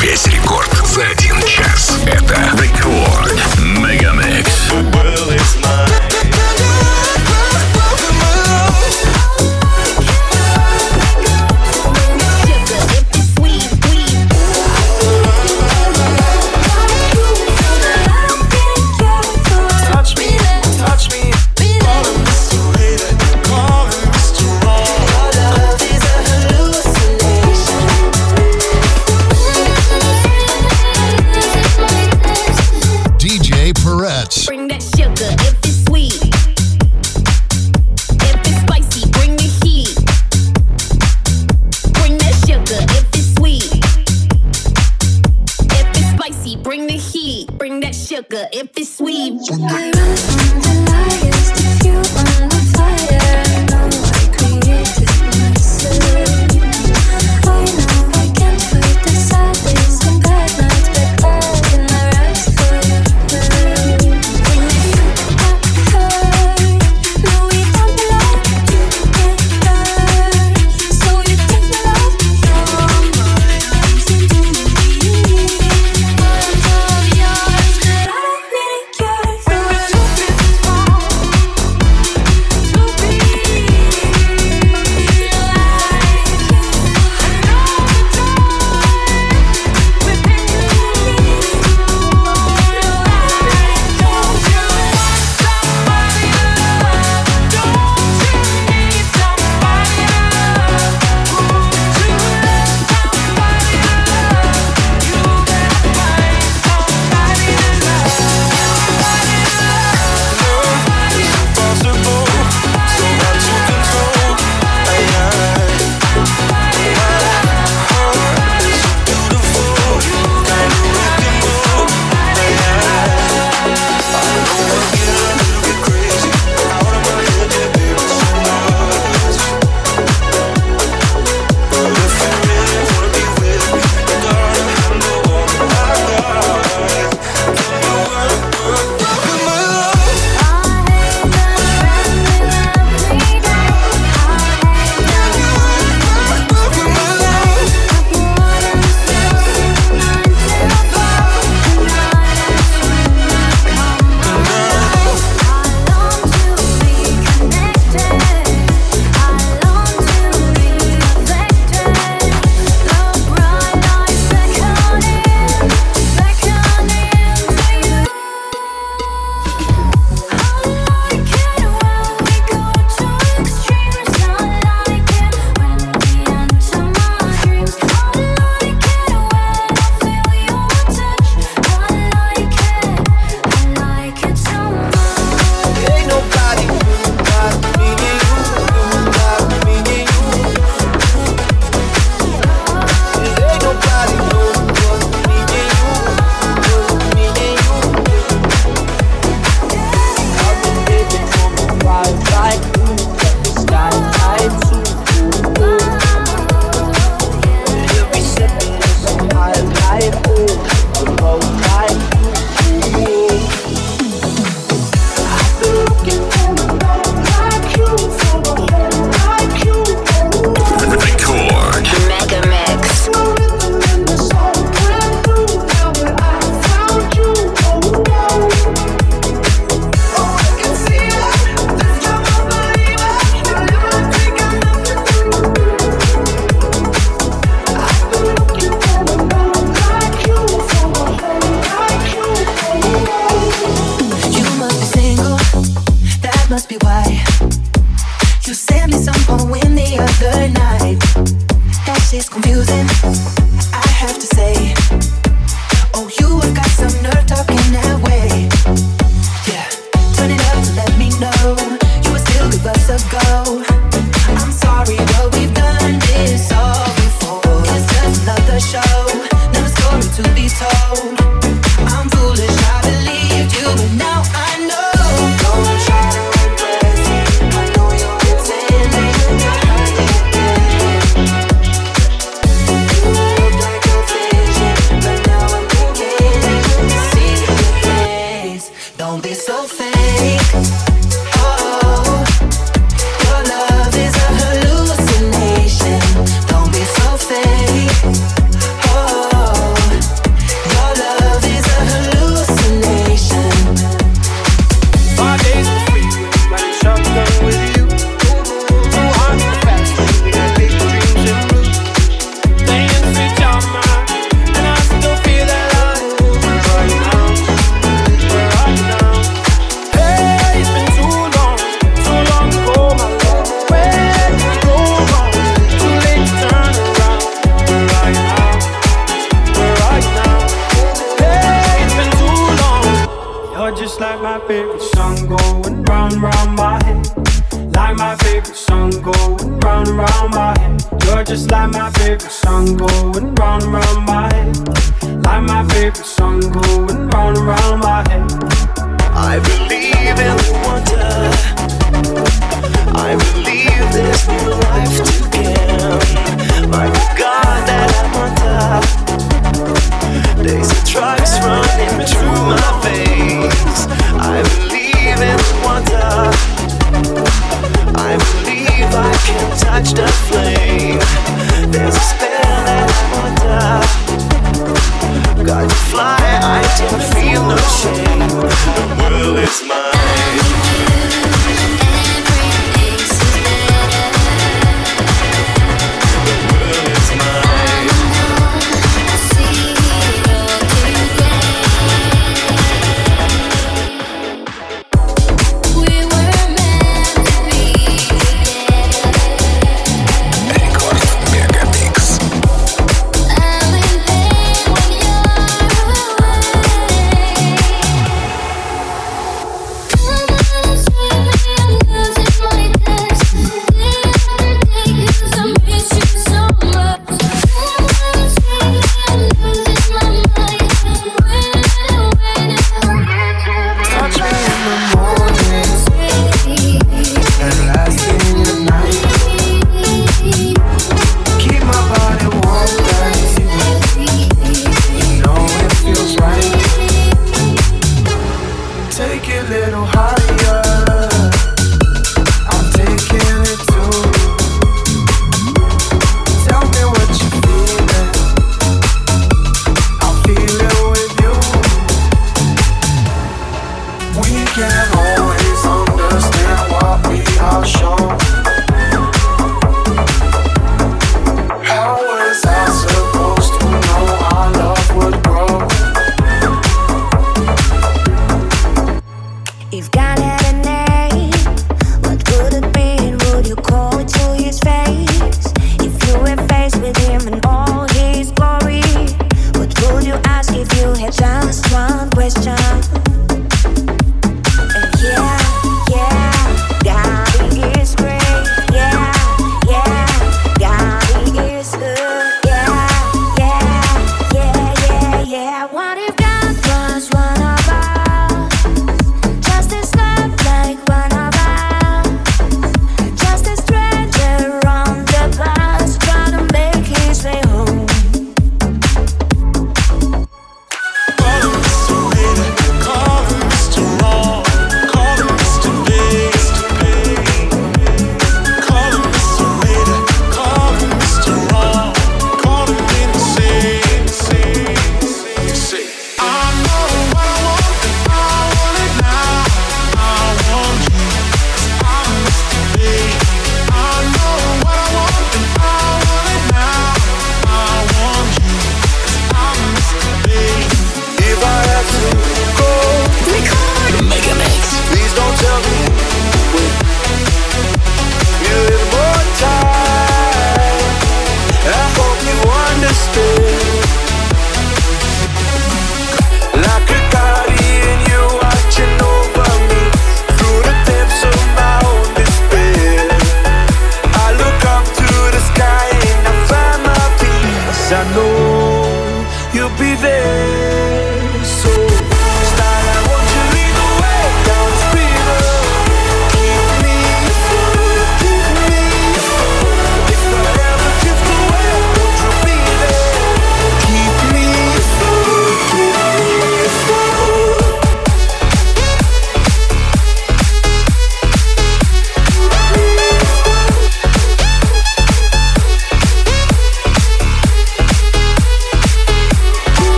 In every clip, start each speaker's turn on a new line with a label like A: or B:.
A: Весь рекорд за один час.
B: Это рекорд.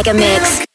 C: Mega Mix.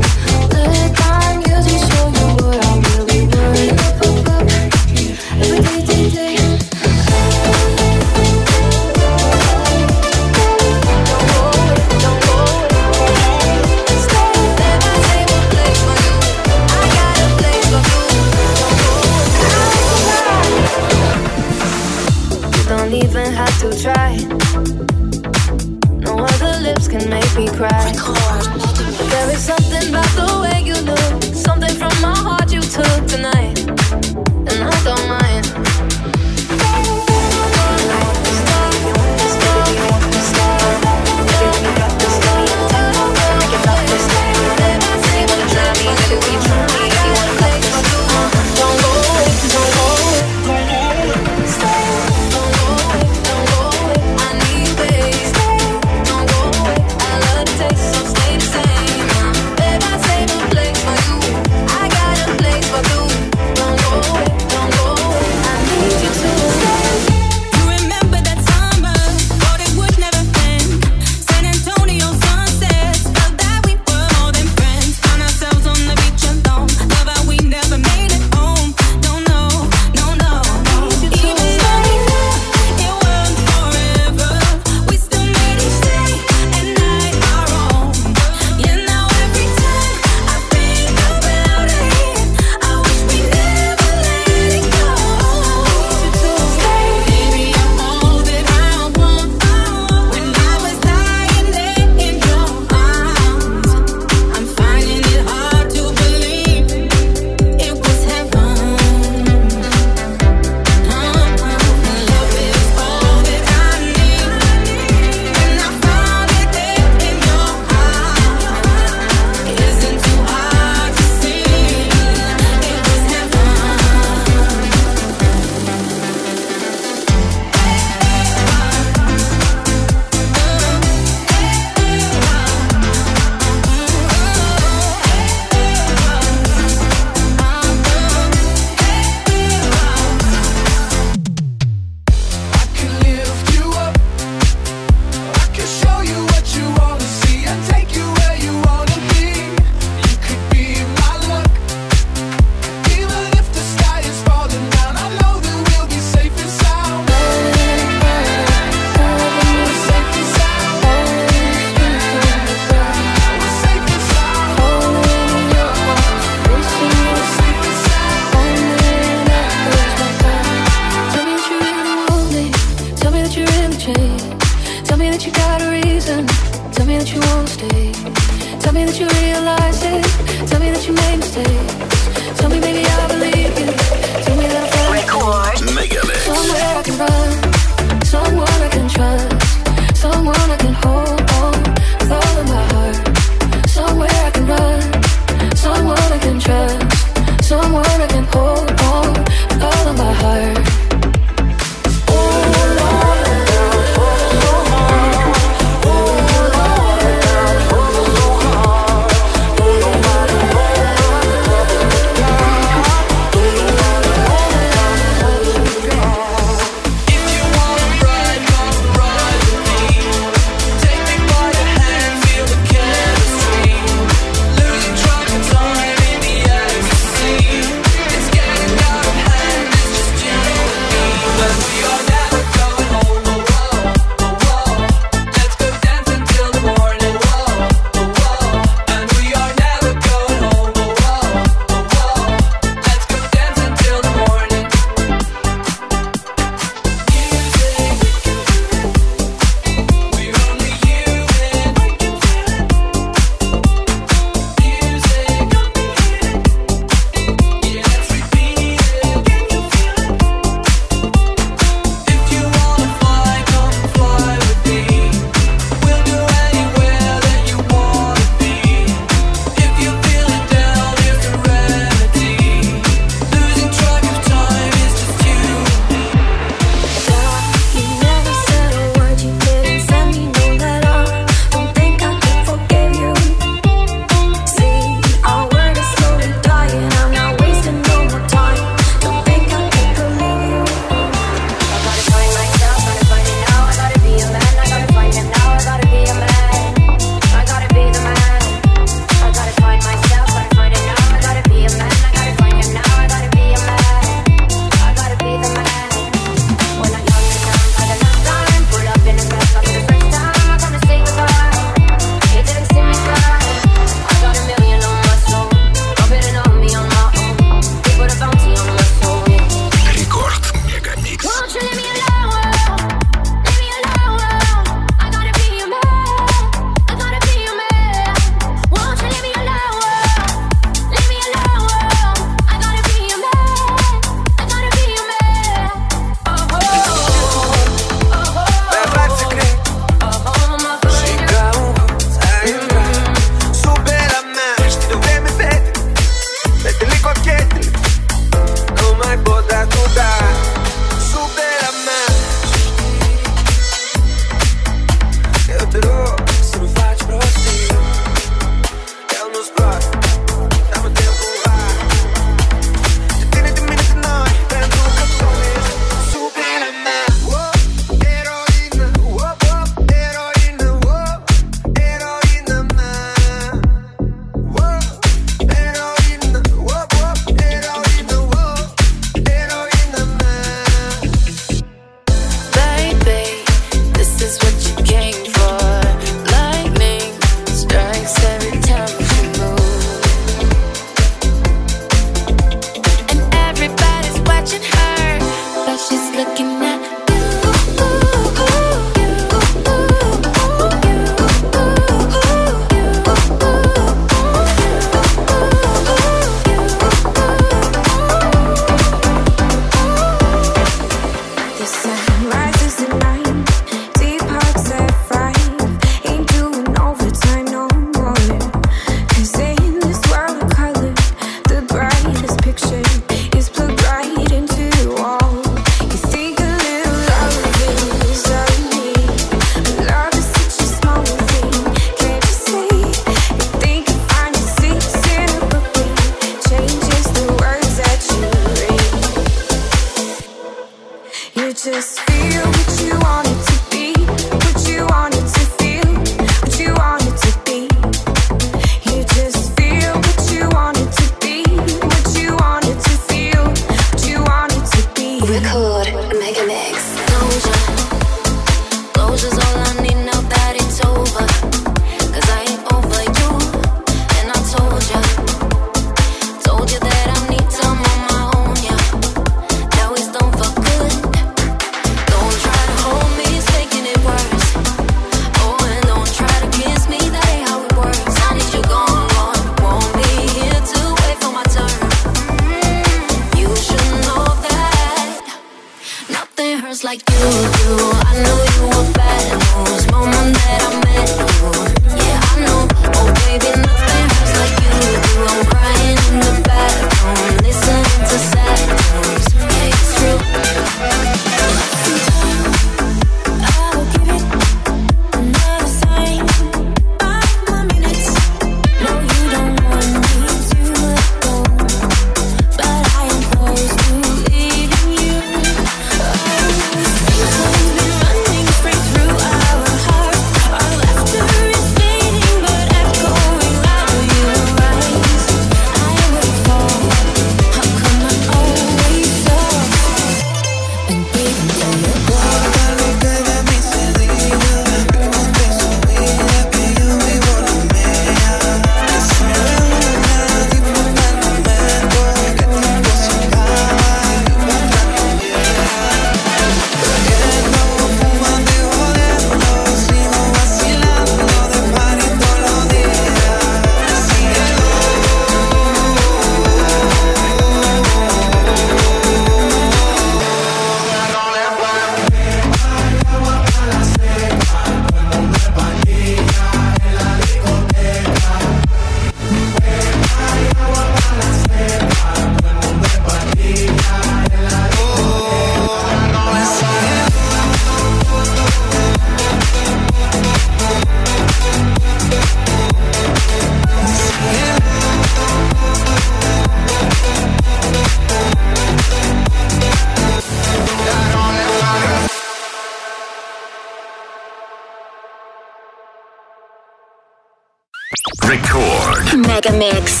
D: Мегамикс.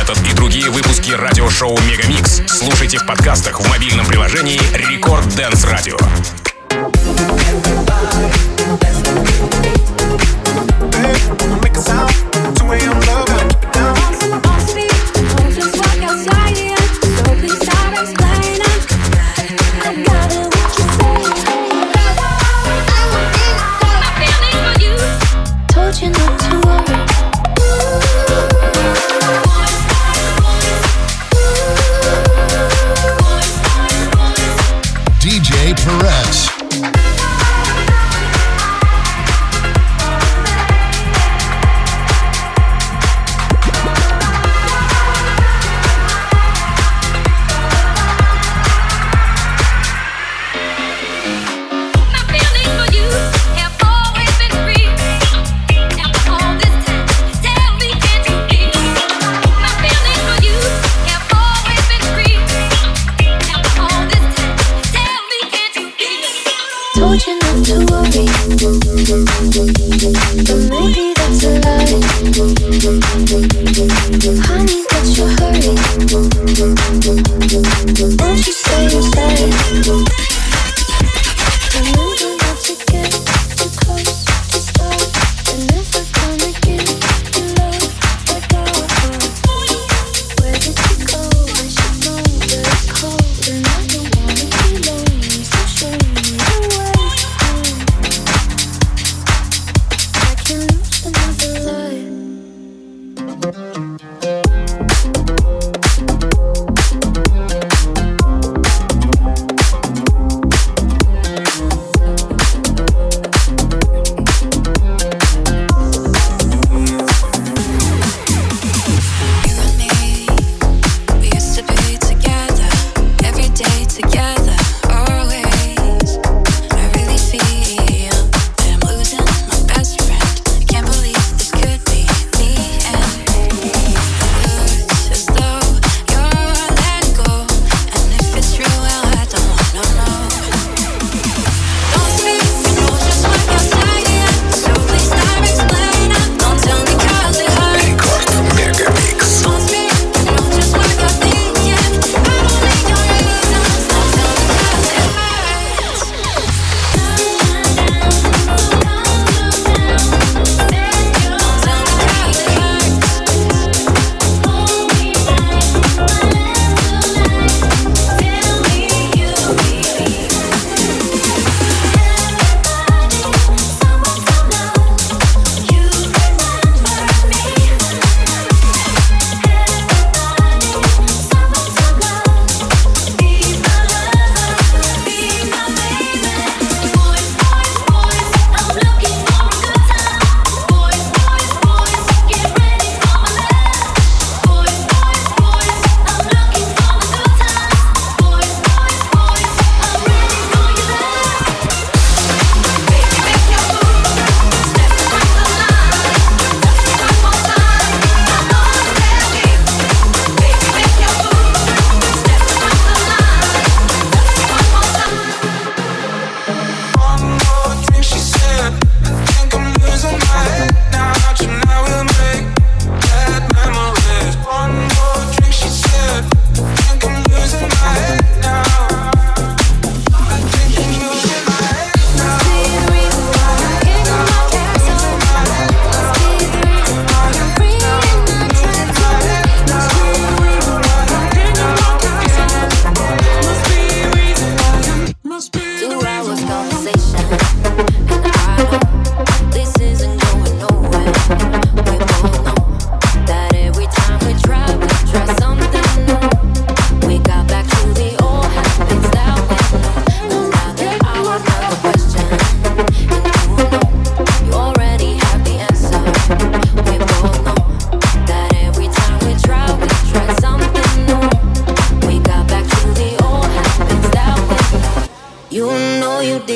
E: Этот и другие выпуски радиошоу Мегамикс слушайте в подкастах в мобильном приложении Рекорд Дэнс Радио.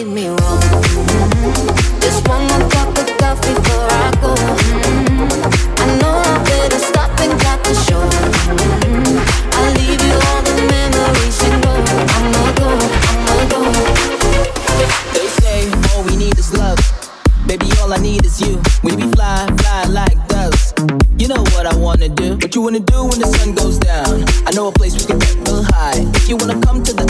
F: me wrong. Just one more cup of coffee before I go. I know I better stop and got the show. I'll leave you all the memories and go. I'ma go, I'ma go.
G: They say all we need is love. Baby, all I need is you. We be fly, fly like doves. You know what I wanna do. What you wanna do when the sun goes down? I know a place we can get real high. If you wanna come to the